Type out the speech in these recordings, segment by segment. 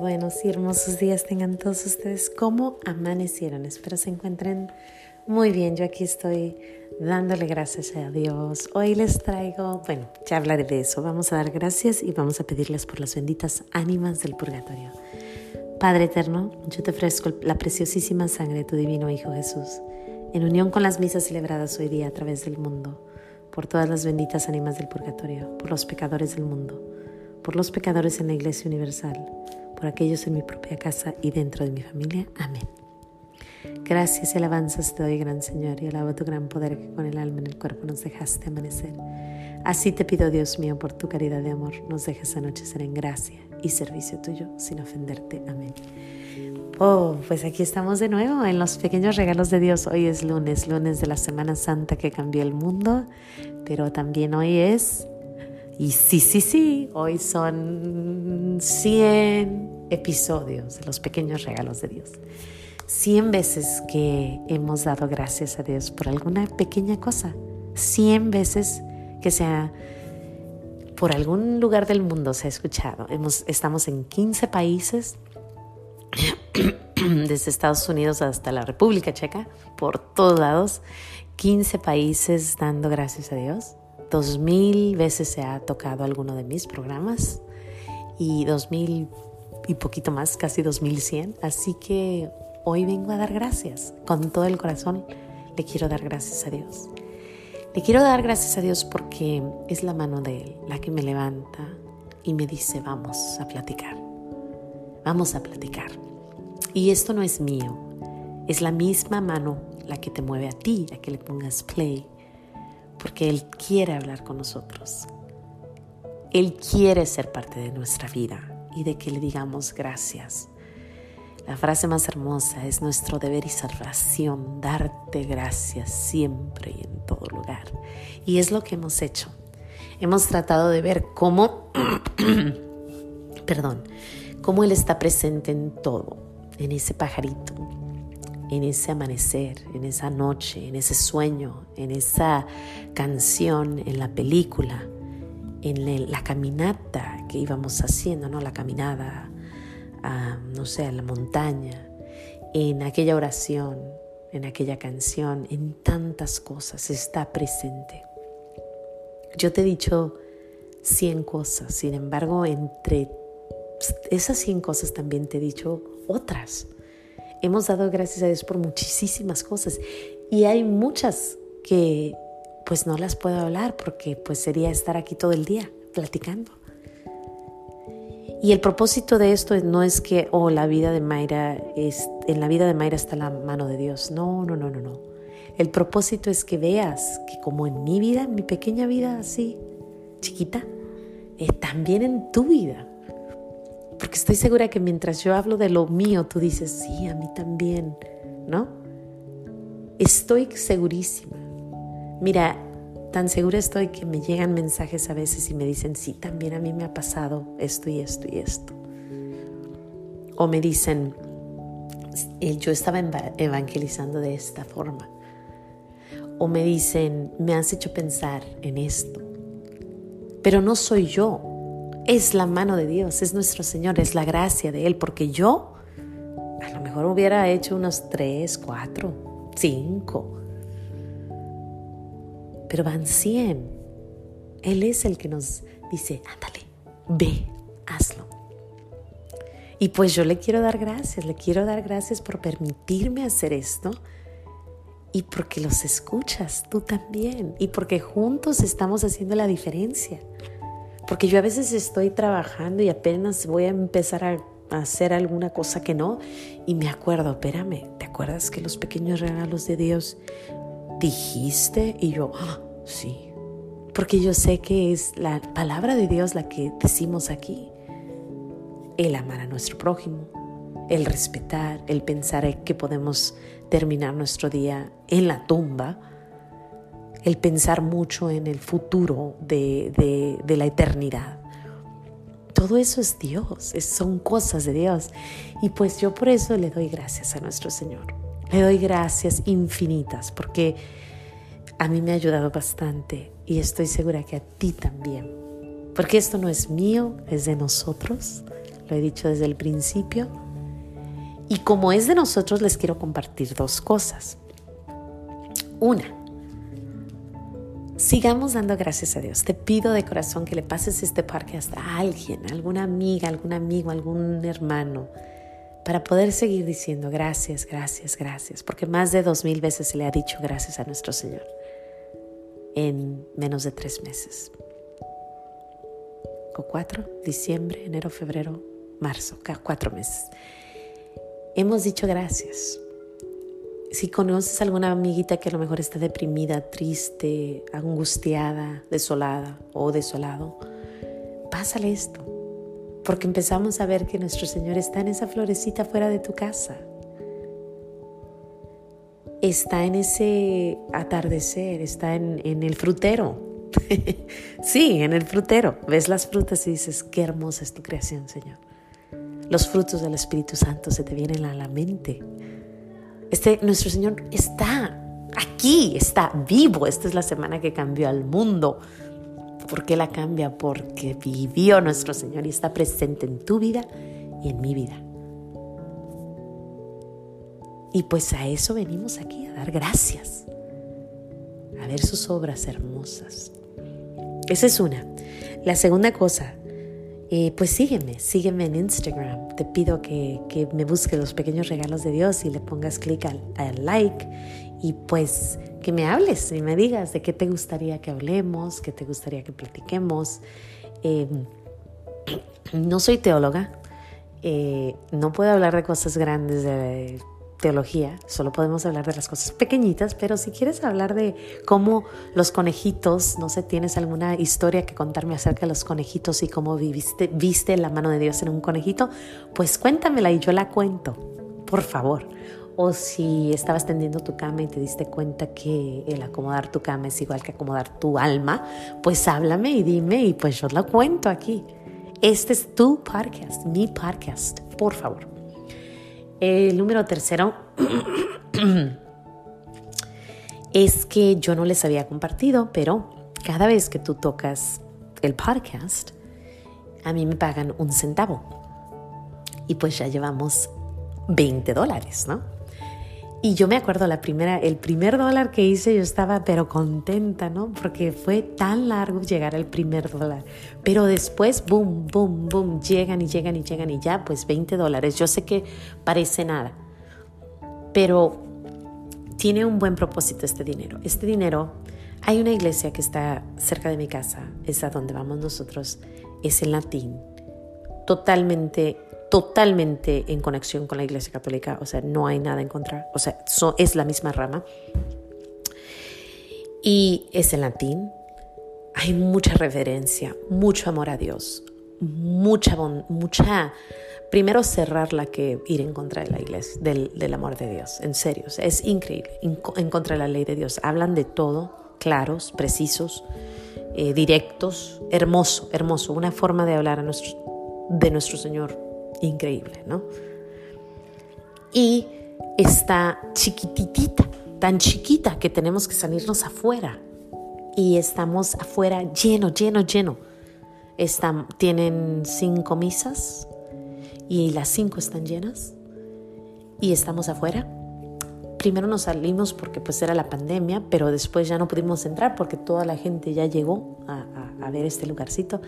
buenos y hermosos días tengan todos ustedes. ¿Cómo amanecieron? Espero se encuentren muy bien. Yo aquí estoy dándole gracias a Dios. Hoy les traigo, bueno, ya hablaré de eso. Vamos a dar gracias y vamos a pedirles por las benditas ánimas del purgatorio. Padre eterno, yo te ofrezco la preciosísima sangre de tu divino Hijo Jesús, en unión con las misas celebradas hoy día a través del mundo, por todas las benditas ánimas del purgatorio, por los pecadores del mundo por los pecadores en la Iglesia Universal, por aquellos en mi propia casa y dentro de mi familia. Amén. Gracias y alabanzas te doy, gran Señor, y alabo tu gran poder que con el alma en el cuerpo nos dejaste amanecer. Así te pido, Dios mío, por tu caridad de amor, nos dejes anochecer en gracia y servicio tuyo, sin ofenderte. Amén. Oh, pues aquí estamos de nuevo en los pequeños regalos de Dios. Hoy es lunes, lunes de la Semana Santa que cambió el mundo, pero también hoy es y sí, sí, sí, hoy son 100 episodios de los pequeños regalos de Dios. 100 veces que hemos dado gracias a Dios por alguna pequeña cosa. 100 veces que sea por algún lugar del mundo se ha escuchado. Hemos, estamos en 15 países, desde Estados Unidos hasta la República Checa, por todos lados. 15 países dando gracias a Dios dos mil veces se ha tocado alguno de mis programas y dos mil y poquito más, casi dos mil cien. Así que hoy vengo a dar gracias. Con todo el corazón le quiero dar gracias a Dios. Le quiero dar gracias a Dios porque es la mano de Él la que me levanta y me dice, vamos a platicar. Vamos a platicar. Y esto no es mío, es la misma mano la que te mueve a ti, a que le pongas play porque Él quiere hablar con nosotros. Él quiere ser parte de nuestra vida y de que le digamos gracias. La frase más hermosa es nuestro deber y salvación, darte gracias siempre y en todo lugar. Y es lo que hemos hecho. Hemos tratado de ver cómo, perdón, cómo Él está presente en todo, en ese pajarito, en ese amanecer, en esa noche, en ese sueño, en esa canción, en la película, en la caminata que íbamos haciendo, ¿no? La caminada, a, no sé, a la montaña, en aquella oración, en aquella canción, en tantas cosas, está presente. Yo te he dicho 100 cosas, sin embargo, entre esas 100 cosas también te he dicho otras hemos dado gracias a Dios por muchísimas cosas y hay muchas que pues no las puedo hablar porque pues sería estar aquí todo el día platicando. Y el propósito de esto no es que, oh, la vida de Mayra, es, en la vida de Mayra está la mano de Dios. No, no, no, no, no. El propósito es que veas que como en mi vida, en mi pequeña vida así, chiquita, eh, también en tu vida porque estoy segura que mientras yo hablo de lo mío, tú dices, sí, a mí también, ¿no? Estoy segurísima. Mira, tan segura estoy que me llegan mensajes a veces y me dicen, sí, también a mí me ha pasado esto y esto y esto. O me dicen, yo estaba evangelizando de esta forma. O me dicen, me has hecho pensar en esto. Pero no soy yo, es la mano de Dios, es nuestro Señor, es la gracia de Él, porque yo a lo mejor hubiera hecho unos tres, cuatro, cinco, pero van cien. Él es el que nos dice, ándale, ve, hazlo. Y pues yo le quiero dar gracias, le quiero dar gracias por permitirme hacer esto y porque los escuchas tú también y porque juntos estamos haciendo la diferencia. Porque yo a veces estoy trabajando y apenas voy a empezar a hacer alguna cosa que no y me acuerdo, espérame, ¿te acuerdas que los pequeños regalos de Dios dijiste? Y yo, ah, sí, porque yo sé que es la palabra de Dios la que decimos aquí. El amar a nuestro prójimo, el respetar, el pensar que podemos terminar nuestro día en la tumba el pensar mucho en el futuro de, la eternidad. Todo eso es Dios, son cosas de Dios. Y pues yo por eso le doy gracias a nuestro Señor. Le doy gracias infinitas porque a mí me ha ayudado bastante y estoy segura que a ti también. Porque esto no es mío, es de nosotros. Lo he dicho desde el principio. Y como es de nosotros, les quiero compartir dos cosas. Una, sigamos dando gracias a Dios. Te pido de corazón que le pases este podcast a alguien, a alguna amiga, algún amigo, algún hermano, para poder seguir diciendo gracias, gracias, gracias. Porque más de dos mil veces se le ha dicho gracias a nuestro Señor en menos de tres meses. O cuatro, diciembre, enero, febrero, marzo, cuatro meses hemos dicho gracias. Si conoces alguna amiguita que a lo mejor está deprimida, triste, angustiada, desolada o desolado, pásale esto. Porque empezamos a ver que nuestro Señor está en esa florecita fuera de tu casa. Está en ese atardecer, está en, el frutero. sí, en el frutero. Ves las frutas y dices, qué hermosa es tu creación, Señor los frutos del Espíritu Santo se te vienen a la mente. Este, nuestro Señor está aquí, está vivo. Esta es la semana que cambió al mundo. ¿Por qué la cambia? Porque vivió nuestro Señor y está presente en tu vida y en mi vida. Y pues a eso venimos aquí, a dar gracias, a ver sus obras hermosas. Esa es una. La segunda cosa, eh, pues sígueme, sígueme en Instagram. Te pido que, me busques los pequeños regalos de Dios y le pongas clic al, like y pues que me hables y me digas de qué te gustaría que hablemos, qué te gustaría que platiquemos. Em, no soy teóloga, eh, no puedo hablar de cosas grandes de teología, solo podemos hablar de las cosas pequeñitas, pero si quieres hablar de cómo los conejitos, no sé, tienes alguna historia que contarme acerca de los conejitos y cómo viviste, viste la mano de Dios en un conejito, pues cuéntamela y yo la cuento, por favor. O si estabas tendiendo tu cama y te diste cuenta que el acomodar tu cama es igual que acomodar tu alma, pues háblame y dime y pues yo la cuento aquí. Este es tu podcast, mi podcast, por favor. El número tercero es que yo no les había compartido, pero cada vez que tú tocas el podcast, a mí me pagan un centavo. Y pues ya llevamos 20 dólares, ¿no? Y yo me acuerdo la primera, el primer dólar que hice, yo estaba pero contenta, ¿no? Porque fue tan largo llegar al primer dólar. Pero después, boom, boom, boom, llegan y llegan y llegan y ya, pues 20 dólares. Yo sé que parece nada, pero tiene un buen propósito este dinero. Este dinero, hay una iglesia que está cerca de mi casa, es a donde vamos nosotros, es en latín, totalmente totalmente en conexión con la Iglesia Católica, o sea, no hay nada en contra, o sea, es la misma rama. Y es en latín, hay mucha reverencia, mucho amor a Dios, mucha, mucha, primero cerrarla que ir en contra de la iglesia, del, amor de Dios, en serio, es increíble, en, contra de la ley de Dios. Hablan de todo, claros, precisos, eh, directos, hermoso, hermoso, una forma de hablar de nuestro Señor increíble, ¿no? Y está chiquititita, tan chiquita que tenemos que salirnos afuera. Y estamos afuera lleno, lleno, lleno. Están, tienen cinco misas y las cinco están llenas. Y estamos afuera. Primero nos salimos porque pues era la pandemia, pero después ya no pudimos entrar porque toda la gente ya llegó a, a ver este lugarcito.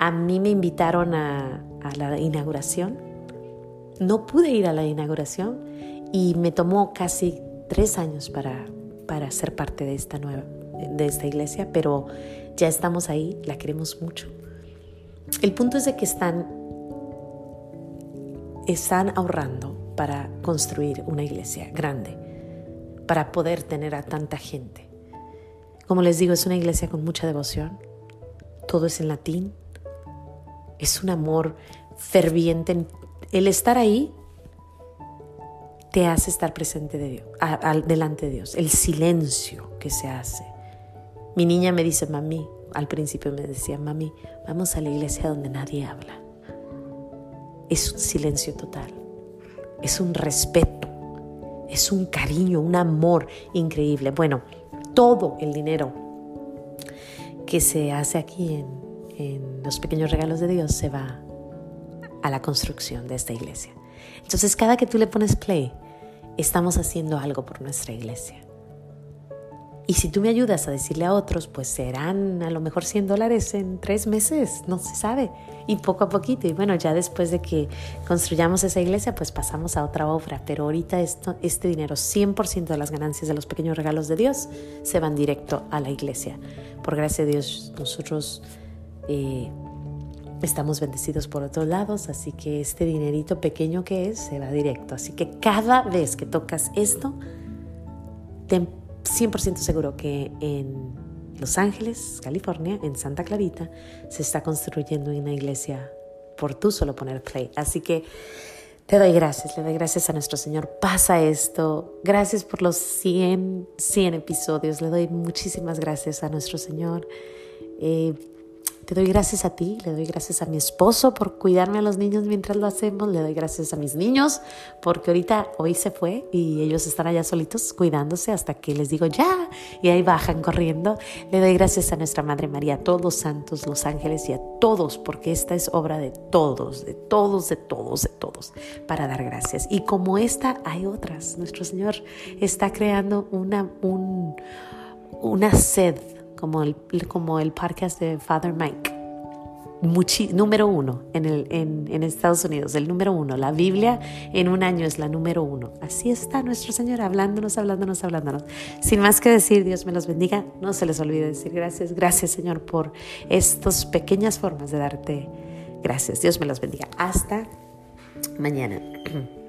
A mí me invitaron a, a la inauguración. No pude ir a la inauguración y me tomó casi tres años para, para ser parte de esta nueva, de esta iglesia, pero ya estamos ahí, la queremos mucho. El punto es de que están, están ahorrando para construir una iglesia grande, para poder tener a tanta gente. Como les digo, es una iglesia con mucha devoción, todo es en latín, es un amor ferviente. El estar ahí te hace estar presente de Dios, delante de Dios. El silencio que se hace. Mi niña me dice, mami, al principio me decía, mami, vamos a la iglesia donde nadie habla. Es un silencio total. Es un respeto. Es un cariño, un amor increíble. Bueno, todo el dinero que se hace aquí en, los pequeños regalos de Dios se va a la construcción de esta iglesia. Entonces, cada que tú le pones play, estamos haciendo algo por nuestra iglesia. Y si tú me ayudas a decirle a otros, pues serán a lo mejor 100 dólares en tres meses, no se sabe. Y poco a poquito. Y bueno, ya después de que construyamos esa iglesia, pues pasamos a otra obra. Pero ahorita esto, este dinero, 100% de las ganancias de los pequeños regalos de Dios, se van directo a la iglesia. Por gracia de Dios, nosotros eh, estamos bendecidos por otros lados, así que este dinerito pequeño que es, se va directo. Así que cada vez que tocas esto, ten 100% seguro que en Los Ángeles, California, en Santa Clarita, se está construyendo una iglesia por tú solo poner play. Así que te doy gracias, le doy gracias a nuestro Señor. Pasa esto. Gracias por los 100, 100 episodios. Le doy muchísimas gracias a nuestro Señor. Eh, te doy gracias a ti, le doy gracias a mi esposo por cuidarme a los niños mientras lo hacemos, le doy gracias a mis niños porque ahorita hoy se fue y ellos están allá solitos cuidándose hasta que les digo ya y ahí bajan corriendo. Le doy gracias a nuestra Madre María, a todos los santos, los ángeles y a todos porque esta es obra de todos, de todos, de todos, de todos, para dar gracias. Y como esta hay otras, nuestro Señor está creando una, un, una sed como el, como el podcast de Father Mike. número uno en, el, en, en, Estados Unidos, el número uno. La Biblia en un año es la número uno. Así está nuestro Señor hablándonos, hablándonos, hablándonos. Sin más que decir, Dios me los bendiga. No se les olvide decir gracias, gracias Señor por estas pequeñas formas de darte gracias. Dios me los bendiga. Hasta mañana.